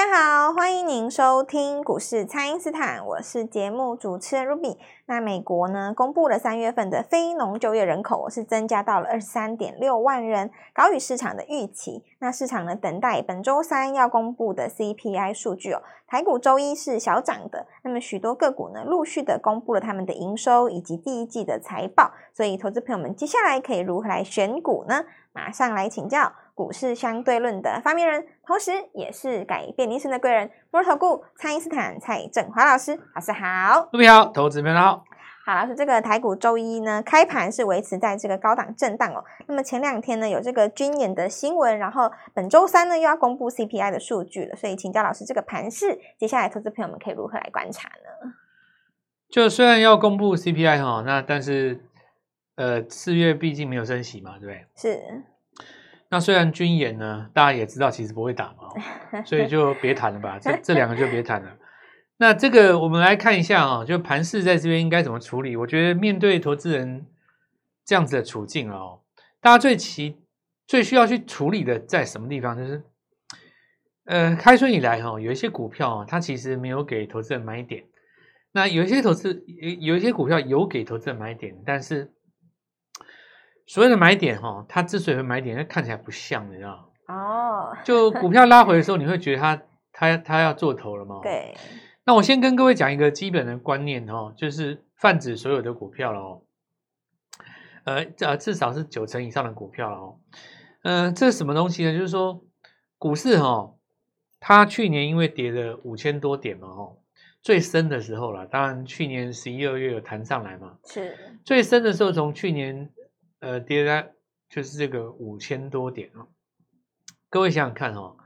大家好，欢迎您收听股市蔡因斯坦，我是节目主持人 Ruby。那美国呢，公布了三月份的非农就业人口是增加到了二十三点六万人，高于市场的预期。那市场呢，等待本周三要公布的 CPI 数据哦。台股周一是小涨的，那么许多个股呢，陆续的公布了他们的营收以及第一季的财报。所以，投资朋友们接下来可以如何来选股呢？马上来请教。股市相对论的发明人，同时也是改变人生的贵人——摩尔投顾蔡因斯坦蔡振华老师，老师好，各位好，投资朋友好。好，老师，这个台股周一呢，开盘是维持在这个高档震荡哦。那么前两天呢，有这个军演的新闻，然后本周三呢又要公布 CPI 的数据了，所以请教老师，这个盘势接下来投资朋友们可以如何来观察呢？就虽然要公布 CPI 哈，那但是呃四月毕竟没有升息嘛，对不对？是。那虽然军演呢，大家也知道其实不会打嘛，所以就别谈了吧。这这两个就别谈了。那这个我们来看一下啊，就盘势在这边应该怎么处理？我觉得面对投资人这样子的处境哦，大家最其最需要去处理的在什么地方？就是呃，开春以来哈，有一些股票它其实没有给投资人买点。那有一些投资有有一些股票有给投资人买点，但是。所谓的买点哈，它之所以会买点，它看起来不像，你知道吗？哦，就股票拉回的时候，你会觉得它它它要做头了吗？对。那我先跟各位讲一个基本的观念哦，就是泛指所有的股票了哦。呃呃，至少是九成以上的股票了哦。嗯、呃，这是什么东西呢？就是说股市哈，它去年因为跌了五千多点嘛，哦，最深的时候了。当然，去年十一二月有弹上来嘛。是。最深的时候，从去年。呃，跌了就是这个五千多点哦。各位想想看哦，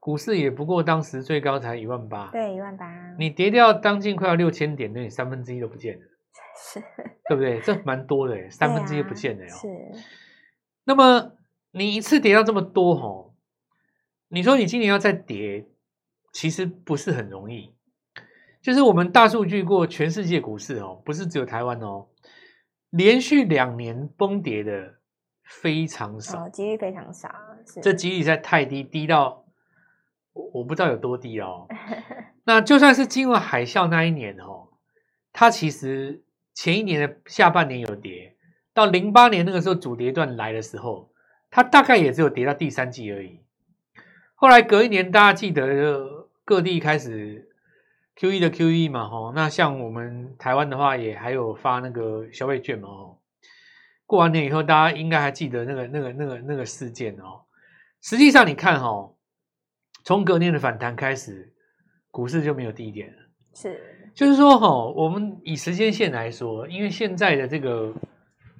股市也不过当时最高才一万八，对，一万八。你跌掉将近快要六千点，那你三分之一都不见了，是，对不对？这蛮多的诶，三分之一不见了哦。是。那么你一次跌到这么多哦，你说你今年要再跌，其实不是很容易。就是我们大数据过全世界股市哦，不是只有台湾哦。连续两年崩跌的非常少，哦，几率非常少，这几率在太低，低到我我不知道有多低哦。那就算是进入海啸那一年哦，它其实前一年的下半年有跌，到零八年那个时候主跌段来的时候，它大概也只有跌到第三季而已。后来隔一年，大家记得就各地开始。QE 的 QE 嘛，吼，那像我们台湾的话，也还有发那个消费券嘛，吼。过完年以后，大家应该还记得那个、那个、那个、那个事件哦。实际上，你看，吼，从隔年的反弹开始，股市就没有低点了。是，就是说，吼，我们以时间线来说，因为现在的这个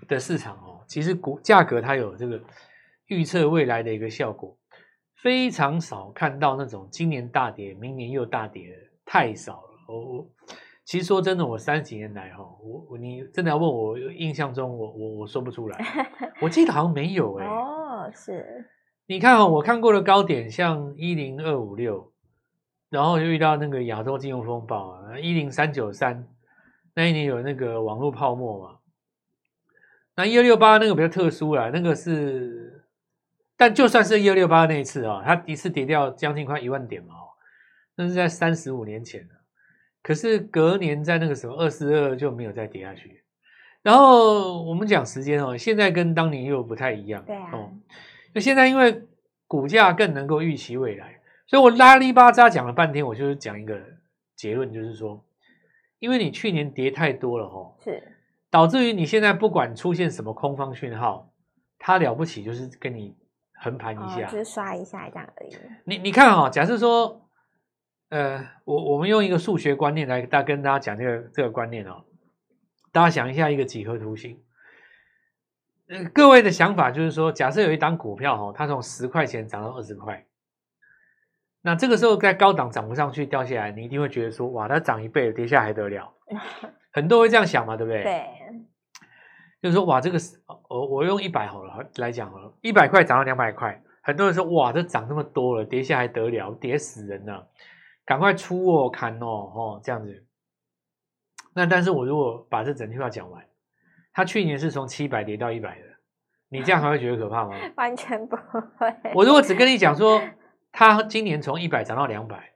的市场哦，其实股价格它有这个预测未来的一个效果，非常少看到那种今年大跌，明年又大跌的。太少了，我我其实说真的，我三十几年来哈，我我你真的要问我印象中我，我我我说不出来，我记得好像没有哎、欸。哦，是。你看哦，我看过的高点像一零二五六，然后又遇到那个亚洲金融风暴啊，一零三九三，那一年有那个网络泡沫嘛。那一二六八那个比较特殊啦，那个是，但就算是一二六八那一次啊，它一次跌掉将近快一万点嘛。那是在三十五年前了，可是隔年在那个时候二四二就没有再跌下去。然后我们讲时间哦，现在跟当年又不太一样。对啊。哦，那现在因为股价更能够预期未来，所以我拉里巴扎讲了半天，我就是讲一个结论，就是说，因为你去年跌太多了哈，是导致于你现在不管出现什么空方讯号，它了不起就是跟你横盘一下，哦，就是刷一下这样而已。你你看哈，假设说。呃，我我们用一个数学观念来大跟大家讲这个这个观念哦，大家想一下一个几何图形。呃，各位的想法就是说，假设有一档股票哦，它从十块钱涨到二十块，那这个时候在高档涨不上去掉下来，你一定会觉得说，哇，它涨一倍，跌下还得了？很多会这样想嘛，对不对？对。就是说，哇，这个是我我用一百好了来讲好了，一百块涨到两百块，很多人说，哇，这涨那么多了，跌下还得了？跌死人了。赶快出哦，砍哦，哦，这样子。那但是我如果把这整句话讲完，他去年是从七百跌到一百的，你这样还会觉得可怕吗？完全不会。我如果只跟你讲说，他今年从一百涨到两百，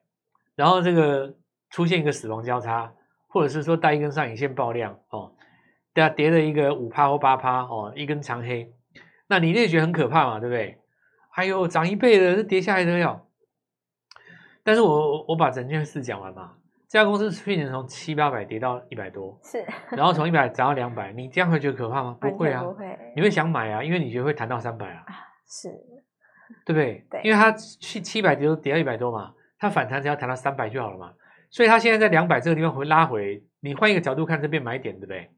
然后这个出现一个死亡交叉，或者是说带一根上影线爆量哦，对啊，跌了一个五趴或八趴哦，一根长黑，那你也觉得很可怕嘛，对不对？哎呦，涨一倍的，这跌下来都要。但是我我把整件事讲完嘛，这家公司去年从七八百跌到一百多，是，然后从一百涨到两百，你这样会觉得可怕吗？不会啊，不会，你会想买啊，因为你觉得会谈到三百啊，是，对不对？对，因为它去七百跌都跌到一百多嘛，它反弹只要谈到三百就好了嘛，所以它现在在两百这个地方会拉回，你换一个角度看，这边买点，对不对？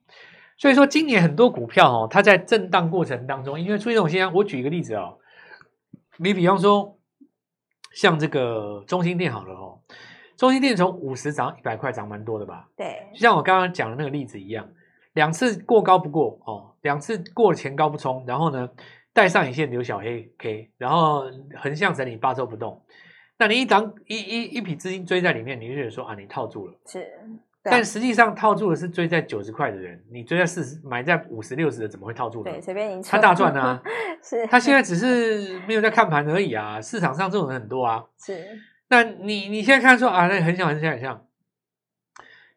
所以说今年很多股票哦，它在震荡过程当中，因为出现这种现象，我举一个例子哦，你比方说。像这个中心店好了哦，中心店从五十涨一百块，涨蛮多的吧？对，就像我刚刚讲的那个例子一样，两次过高不过哦，两次过前高不冲，然后呢带上影线留小黑 K，然后横向整理八周不动，那你一档一一一笔资金追在里面，你就觉得说啊，你套住了，是。但实际上套住的是追在九十块的人，你追在四十买在五十六十的怎么会套住呢？对，随便赢，他大赚啊！是，他现在只是没有在看盘而已啊！市场上这种人很多啊。是，那你你现在看说啊，那很小很小很像，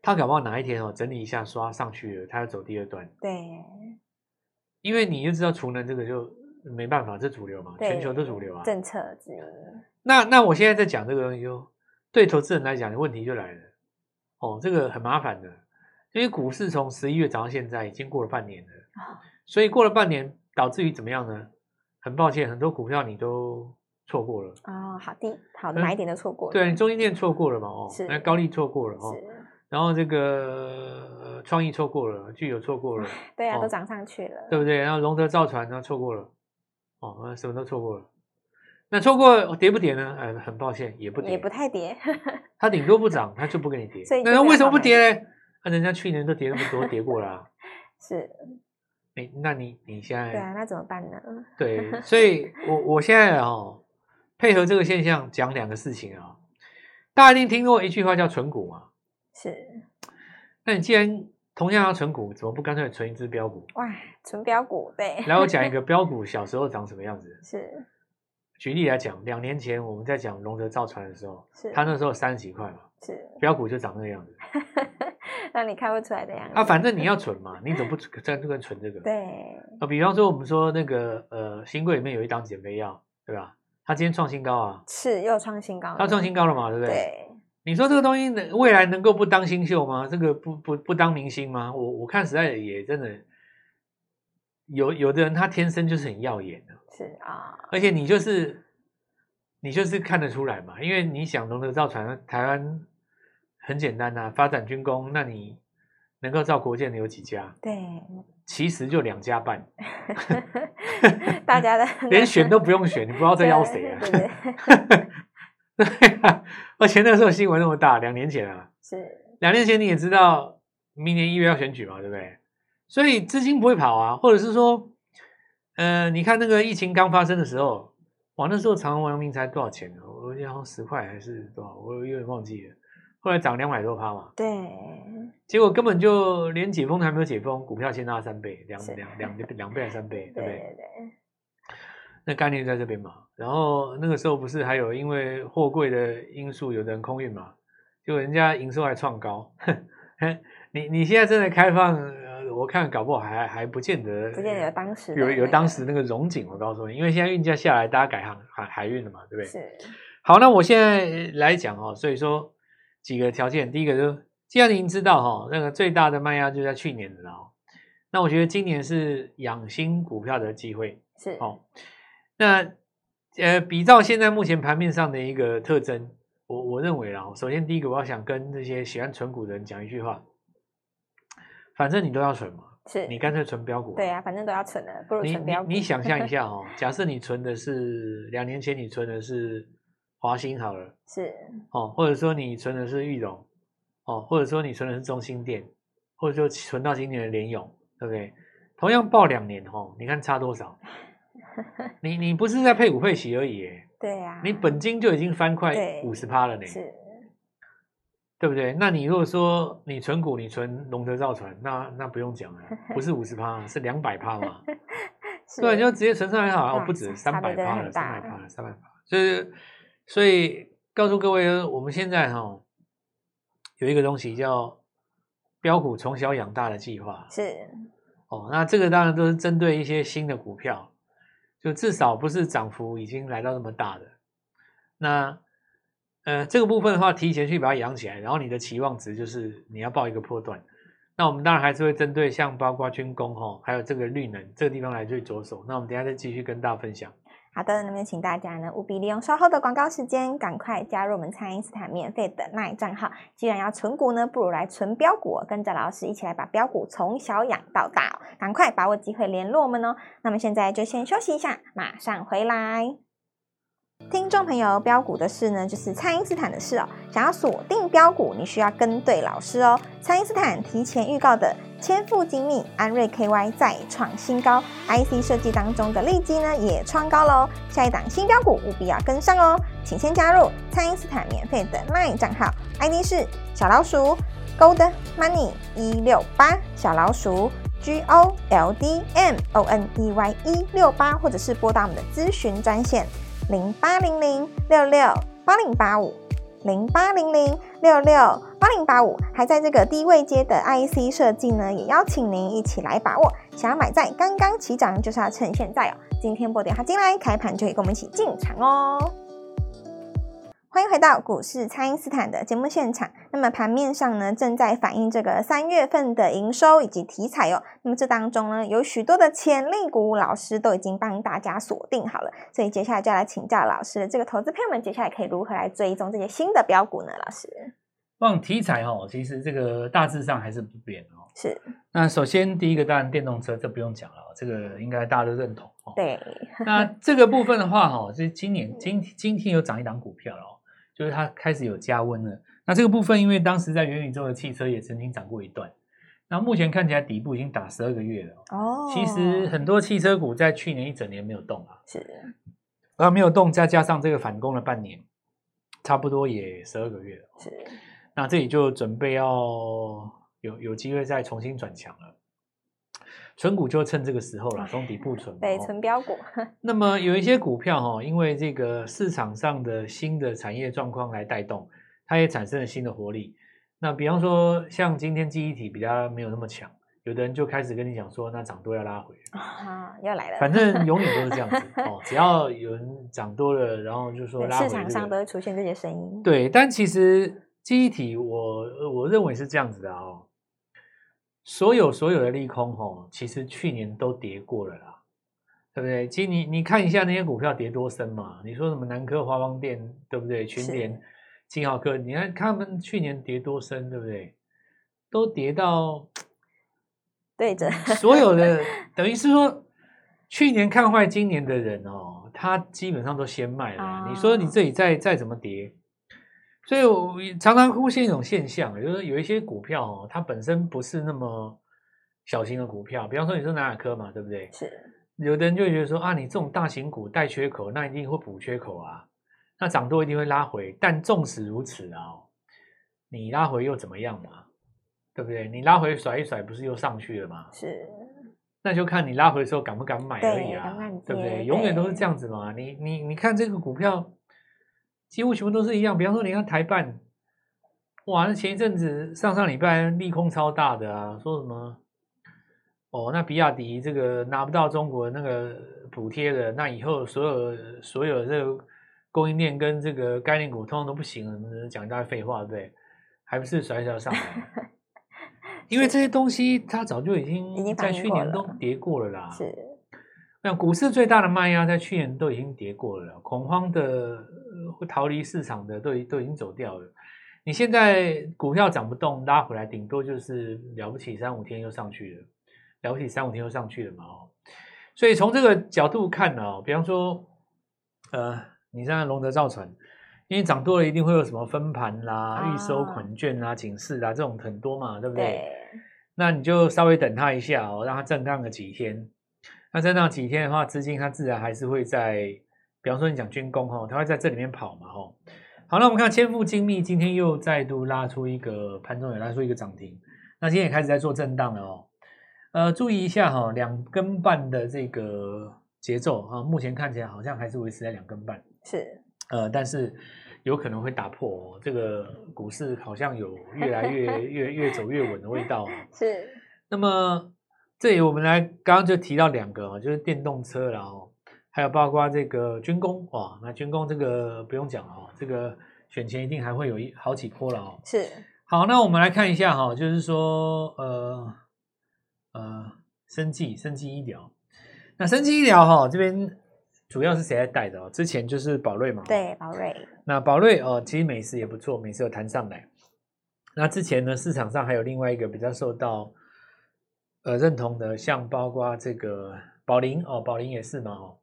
他搞不好哪一天哦整理一下刷上去了，他要走第二段。对，因为你就知道储能这个就没办法，这主流嘛，全球的主流啊，政策之一。那那我现在在讲这个东西就对投资人来讲，问题就来了。哦，这个很麻烦的，因为股市从十一月涨到现在已经过了半年了，哦、所以过了半年导致于怎么样呢？很抱歉，很多股票你都错过了哦，好的，好的，买点都错过了。对，中兴电错过了嘛？哦，是。那高利错过了哦，是。然后这个创意错过了，具有错过了，对啊，哦、都涨上去了，对不对？然后龙德造船呢错过了，哦，什么都错过了。那错过跌不跌呢？呃，很抱歉，也不跌，也不太跌。它顶多不涨，它就不给你跌。那为什么不跌呢？那人家去年都跌那么多，跌过了啊。是。哎，那你你现在对啊？那怎么办呢？对，所以我我现在哦，配合这个现象讲两个事情啊。大家一定听过一句话叫“存股”嘛？是。那你既然同样要存股，怎么不干脆存一只标股？哇，存标股对。来，我讲一 个标股小时候长什么样子。是。举例来讲，两年前我们在讲龙德造船的时候，是他那时候三十几块嘛，是标股就长那个样子，让你看不出来的样子。啊，反正你要存嘛，你怎么不在这边存这个？对啊，比方说我们说那个呃，新贵里面有一档减肥药，对吧？它今天创新高啊，是又创新高了，它创新高了嘛，对不对？对。你说这个东西能未来能够不当新秀吗？这个不不不当明星吗？我我看实在也真的有有的人他天生就是很耀眼的，是啊，而且你就是。你就是看得出来嘛，因为你想龙德造船，台湾很简单呐、啊，发展军工，那你能够造国舰的有几家？对，其实就两家半，大家的 连选都不用选，你不知道在邀谁啊？对啊，而且那个时候新闻那么大，两年前啊，是两年前你也知道，明年一月要选举嘛，对不对？所以资金不会跑啊，或者是说，呃，你看那个疫情刚发生的时候。哇，那时候长荣、阳明才多少钱呢？我记得好像十块还是多少，我有点忘记了。后来涨两百多趴嘛。对。结果根本就连解封都还没有解封，股票先拉三倍，两两两两倍还是三倍，对不对？对对对。那概念在这边嘛。然后那个时候不是还有因为货柜的因素，有的人空运嘛，就人家营收还创高。你你现在正在开放。我看搞不好还还不见得，不见得有当时有有当时那个荣景。我告诉你，因为现在运价下来，大家改行海海运了嘛，对不对？是。好，那我现在来讲哦，所以说几个条件，第一个就是，既然您知道哈，那个最大的卖压就在去年的了哦，那我觉得今年是养新股票的机会，是哦。那呃，比照现在目前盘面上的一个特征，我我认为啊，首先第一个，我要想跟这些喜欢存股的人讲一句话。反正你都要存嘛，是你干脆存标股。对啊，反正都要存的，不如存标股。你你，你想象一下 哦，假设你存的是两年前你存的是华兴好了，是哦，或者说你存的是裕隆，哦，或者说你存的是中兴电，或者说存到今年的联咏，对不对？同样报两年哦，你看差多少？你你不是在配股配息而已耶，对啊，你本金就已经翻快五十趴了呢。是。对不对？那你如果说你存股，你存龙德造船，那那不用讲了，不是五十趴，是两百趴嘛？对，你就直接存上来好，哦，不止三百趴了，三百趴了，三百趴。就是所以告诉各位，我们现在哈有一个东西叫标股从小养大的计划，是哦，那这个当然都是针对一些新的股票，就至少不是涨幅已经来到那么大的。那呃，这个部分的话，提前去把它养起来，然后你的期望值就是你要报一个破段。那我们当然还是会针对像包括军工哈，还有这个绿能这个地方来去着手。那我们等下再继续跟大家分享。好的，那么请大家呢务必利用稍后的广告时间，赶快加入我们蔡因斯坦免费的 LINE 账号。既然要存股呢，不如来存标股，跟着老师一起来把标股从小养到大。赶快把握机会联络我们哦。那么现在就先休息一下，马上回来。听众朋友，标股的事呢，就是蔡因斯坦的事哦。想要锁定标股，你需要跟对老师哦。蔡因斯坦提前预告的千富精密、安瑞 KY 再创新高，IC 设计当中的利基呢也创高喽。下一档新标股务必要跟上哦，请先加入蔡因斯坦免费的 LINE 账号，ID 是小老鼠 Gold Money 一六八，小老鼠 G O L D M O N E Y 一六八，或者是拨打我们的咨询专线。零八零零六六八零八五，零八零零六六八零八五，还在这个低位阶的 IC 设计呢，也邀请您一起来把握。想要买在刚刚起涨，就是要趁现在哦。今天波点它进来，开盘就可以跟我们一起进场哦。欢迎回到股市，蔡因斯坦的节目现场。那么盘面上呢，正在反映这个三月份的营收以及题材哦。那么这当中呢，有许多的潜力股，老师都已经帮大家锁定好了。所以接下来就要来请教老师，这个投资朋友们接下来可以如何来追踪这些新的标股呢？老师，望题材哦，其实这个大致上还是不变哦。是。那首先第一个当然电动车，这不用讲了，这个应该大家都认同哦。对。那这个部分的话哈，就是今年今今天有涨一档股票哦。就是它开始有加温了，那这个部分因为当时在元宇宙的汽车也曾经涨过一段，那目前看起来底部已经打十二个月了哦。其实很多汽车股在去年一整年没有动啊，是，啊没有动，再加上这个反攻了半年，差不多也十二个月了。是，那这里就准备要有有机会再重新转强了。存股就趁这个时候了，从底部 存。对，存标股。那么有一些股票哈，因为这个市场上的新的产业状况来带动，它也产生了新的活力。那比方说，像今天记忆体比较没有那么强，有的人就开始跟你讲说，那涨多要拉回啊，要来了。反正永远都是这样子 哦，只要有人涨多了，然后就说拉回，市场上都会出现这些声音。对，但其实记忆体我，我我认为是这样子的哦。所有所有的利空吼，其实去年都跌过了啦，对不对？其实你你看一下那些股票跌多深嘛？你说什么南科、华邦电，对不对？群联、金豪科，你看他们去年跌多深，对不对？都跌到对着所有的，等于是说，去年看坏今年的人哦，他基本上都先卖了。啊、你说你这里再再怎么跌？所以，我常常出现一种现象，就是有一些股票哦，它本身不是那么小型的股票。比方说，你说南亚科嘛，对不对？是。有的人就会觉得说啊，你这种大型股带缺口，那一定会补缺口啊，那涨多一定会拉回。但纵使如此啊，你拉回又怎么样嘛？对不对？你拉回甩一甩，不是又上去了吗？是。那就看你拉回的时候敢不敢买而已啊，对，对不对？永远都是这样子嘛。你你你看这个股票。几乎全部都是一样，比方说，你看台办，哇，那前一阵子上上礼拜利空超大的啊，说什么？哦，那比亚迪这个拿不到中国那个补贴的，那以后所有所有这个供应链跟这个概念股通通都不行了，讲一大堆废话，对不对？还不是甩甩上来？因为这些东西它早就已经在去年都跌过了啦。是，那股市最大的卖压在去年都已经跌过了，恐慌的。会逃离市场的都已都已经走掉了。你现在股票涨不动，拉回来顶多就是了不起三五天又上去了，了不起三五天又上去了嘛哦。所以从这个角度看呢，哦，比方说，呃，你像龙德造船，因为涨多了一定会有什么分盘啦、预收款券啊、警示啊这种很多嘛，对不对？对。那你就稍微等它一下哦，让它震荡个几天。那震荡几天的话，资金它自然还是会在。比方说，你讲军工哈，它会在这里面跑嘛哈。好，那我们看千富精密今天又再度拉出一个盘中也拉出一个涨停，那今天也开始在做震荡了哦。呃，注意一下哈，两根半的这个节奏啊，目前看起来好像还是维持在两根半。是。呃，但是有可能会打破哦，这个股市好像有越来越 越越走越稳的味道。是。那么这里我们来刚刚就提到两个，就是电动车了哦，还有包括这个军工哇，那军工这个不用讲了，这个选前一定还会有一好几波了哦。是。好，那我们来看一下哈，就是说呃呃，生技生技医疗，那生技医疗哈这边。主要是谁在带的哦？之前就是宝瑞嘛，对，宝瑞。那宝瑞哦，其实美食也不错，美食有弹上来。那之前呢，市场上还有另外一个比较受到呃认同的，像包括这个宝林哦，宝林也是嘛哦，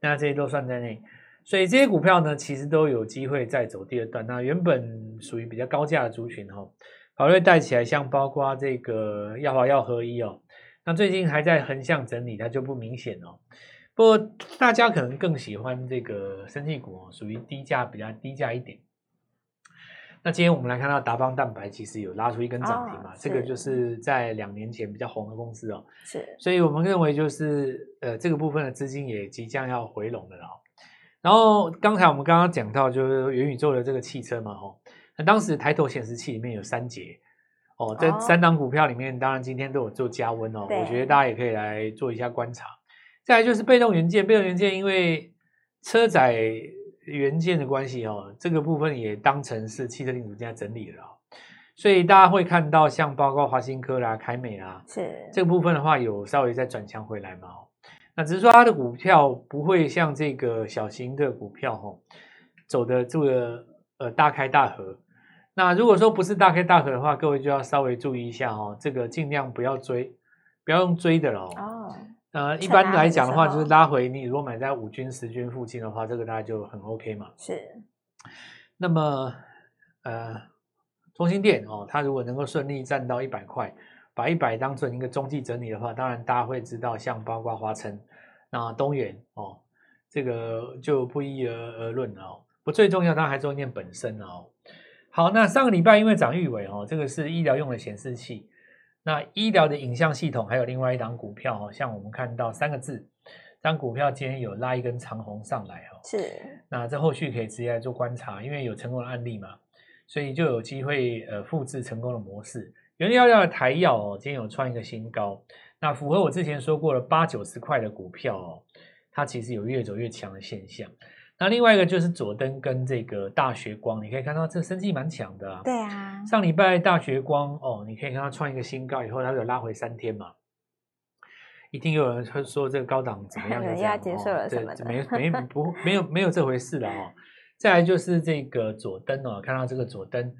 那这些都算在内。所以这些股票呢，其实都有机会再走第二段。那原本属于比较高价的族群哦，宝瑞带起来，像包括这个药华药合一哦，那最近还在横向整理，它就不明显哦。不过大家可能更喜欢这个生技股哦，属于低价比较低价一点。那今天我们来看到达邦蛋白其实有拉出一根涨停嘛，哦、这个就是在两年前比较红的公司哦。是，所以我们认为就是呃这个部分的资金也即将要回笼的了。然后刚才我们刚刚讲到就是元宇宙的这个汽车嘛，哦，那当时抬头显示器里面有三节哦，在三档股票里面当然今天都有做加温哦，我觉得大家也可以来做一下观察。再来就是被动元件，被动元件因为车载元件的关系哦，这个部分也当成是汽车零组件在整理了哦，所以大家会看到像包括华新科啦、凯美啦，是这个部分的话有稍微再转强回来嘛哦，那只是说它的股票不会像这个小型的股票哦，走的这个呃大开大合。那如果说不是大开大合的话，各位就要稍微注意一下哦，这个尽量不要追，不要用追的了哦。呃，一般来讲的话，就是拉回你如果买在五均、十均附近的话，这个大家就很 OK 嘛。是。那么，呃，中兴电哦，它如果能够顺利站到一百块，把一百当成一个中继整理的话，当然大家会知道，像包括华晨、那东元哦，这个就不一而而论了哦。不，最重要，当然还是中兴电本身哦。好，那上个礼拜因为涨玉伟哦，这个是医疗用的显示器。那医疗的影像系统还有另外一档股票哦，像我们看到三个字，这档股票今天有拉一根长红上来哦，是。那这后续可以直接来做观察，因为有成功的案例嘛，所以就有机会呃复制成功的模式。原料料的台药哦，今天有创一个新高，那符合我之前说过的八九十块的股票哦，它其实有越走越强的现象。那另外一个就是佐登跟这个大学光，你可以看到这生机蛮强的啊。对啊，上礼拜大学光哦，你可以看到创一个新高以后，它就拉回三天嘛。一定有人会说这个高档怎么样？人家接受了什么？没没不 没有没有这回事了哦。再来就是这个佐登哦，看到这个佐登，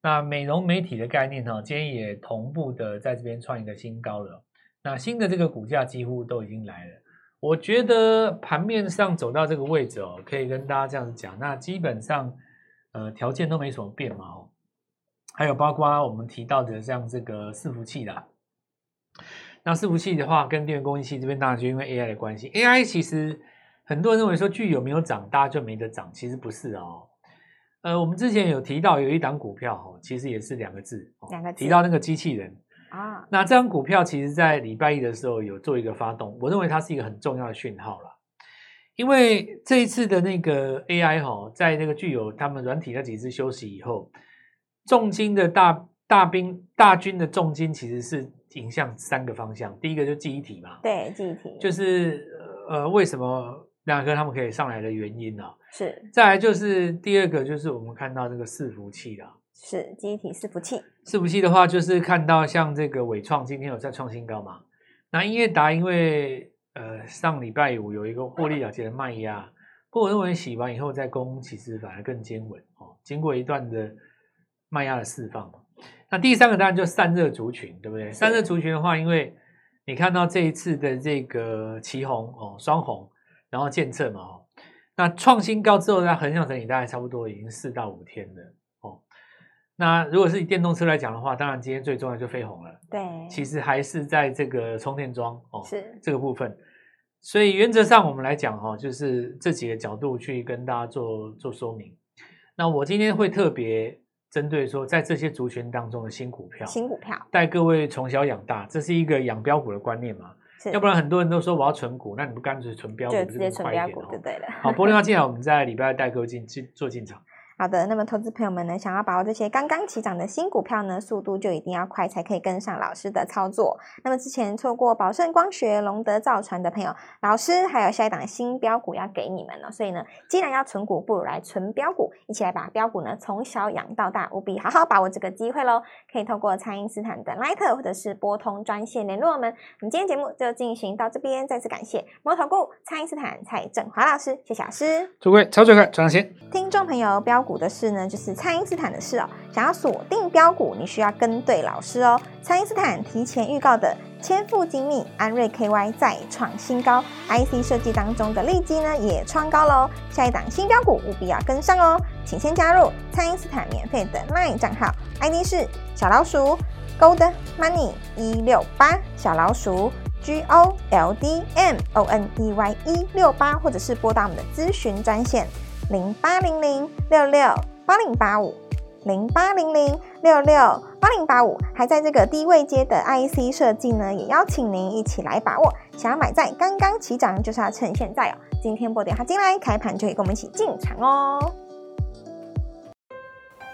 那美容美体的概念哦，今天也同步的在这边创一个新高了。那新的这个股价几乎都已经来了。我觉得盘面上走到这个位置哦，可以跟大家这样子讲，那基本上呃条件都没什么变嘛哦，还有包括我们提到的像这个伺服器啦，那伺服器的话跟电源供应器这边当然就因为 AI 的关系，AI 其实很多人认为说具有没有涨，大家就没得涨，其实不是哦。呃，我们之前有提到有一档股票哦，其实也是两个字，两个字，提到那个机器人。啊，那这张股票其实，在礼拜一的时候有做一个发动，我认为它是一个很重要的讯号了，因为这一次的那个 AI 哈，在那个具有他们软体那几次休息以后，重金的大大兵大军的重金其实是影响三个方向，第一个就是记忆体嘛，对，记忆体就是呃，为什么两个他们可以上来的原因呢？是，再来就是第二个就是我们看到这个伺服器了。是记忆体伺服器，伺服器的话，就是看到像这个纬创今天有在创新高嘛？那英业达因为呃上礼拜五有一个获利了结的卖压，不过我认为洗完以后再攻，其实反而更坚稳哦。经过一段的卖压的释放嘛，那第三个当然就是散热族群，对不对？散热族群的话，因为你看到这一次的这个旗红哦双红，然后建测嘛哦，那创新高之后在横向整理，大概差不多已经四到五天了。那如果是以电动车来讲的话，当然今天最重要就飞鸿了。对，其实还是在这个充电桩哦，是这个部分。所以原则上我们来讲哈、哦，就是这几个角度去跟大家做做说明。那我今天会特别针对说，在这些族群当中的新股票，新股票带各位从小养大，这是一个养标股的观念嘛？要不然很多人都说我要存股，那你不干脆存标股，就直接存标股就对了。好，波妞要进来，我们在礼拜二带各位进进做进场。好的，那么投资朋友们呢，想要把握这些刚刚起涨的新股票呢，速度就一定要快，才可以跟上老师的操作。那么之前错过宝盛光学、龙德造船的朋友，老师还有下一档新标股要给你们了。所以呢，既然要存股，不如来存标股，一起来把标股呢从小养到大，务必好好把握这个机会喽。可以透过蔡因斯坦的 Line 或者是拨通专线联络我们。我们今天节目就进行到这边，再次感谢摩投顾蔡因斯坦蔡振华老师，谢谢老师。祝各位操作快，赚钱。听众朋友，标股的事呢，就是蔡因斯坦的事哦。想要锁定标股，你需要跟对老师哦。蔡因斯坦提前预告的千富精密、安瑞 KY 再创新高，IC 设计当中的利基呢也创高喽。下一档新标股务必要跟上哦，请先加入蔡因斯坦免费的 LINE 账号，ID 是小老鼠 Gold Money 一六八，小老鼠 G O L D M O N E Y 一六八，或者是拨打我们的咨询专线。零八零零六六八零八五，零八零零六六八零八五，还在这个低位阶的 IC 设计呢，也邀请您一起来把握。想要买在刚刚起涨，就是要趁现在哦。今天拨电话进来，开盘就可以跟我们一起进场哦。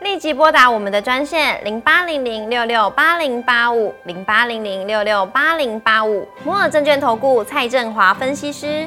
立即拨打我们的专线零八零零六六八零八五，零八零零六六八零八五，摩尔证券投顾蔡振华分析师。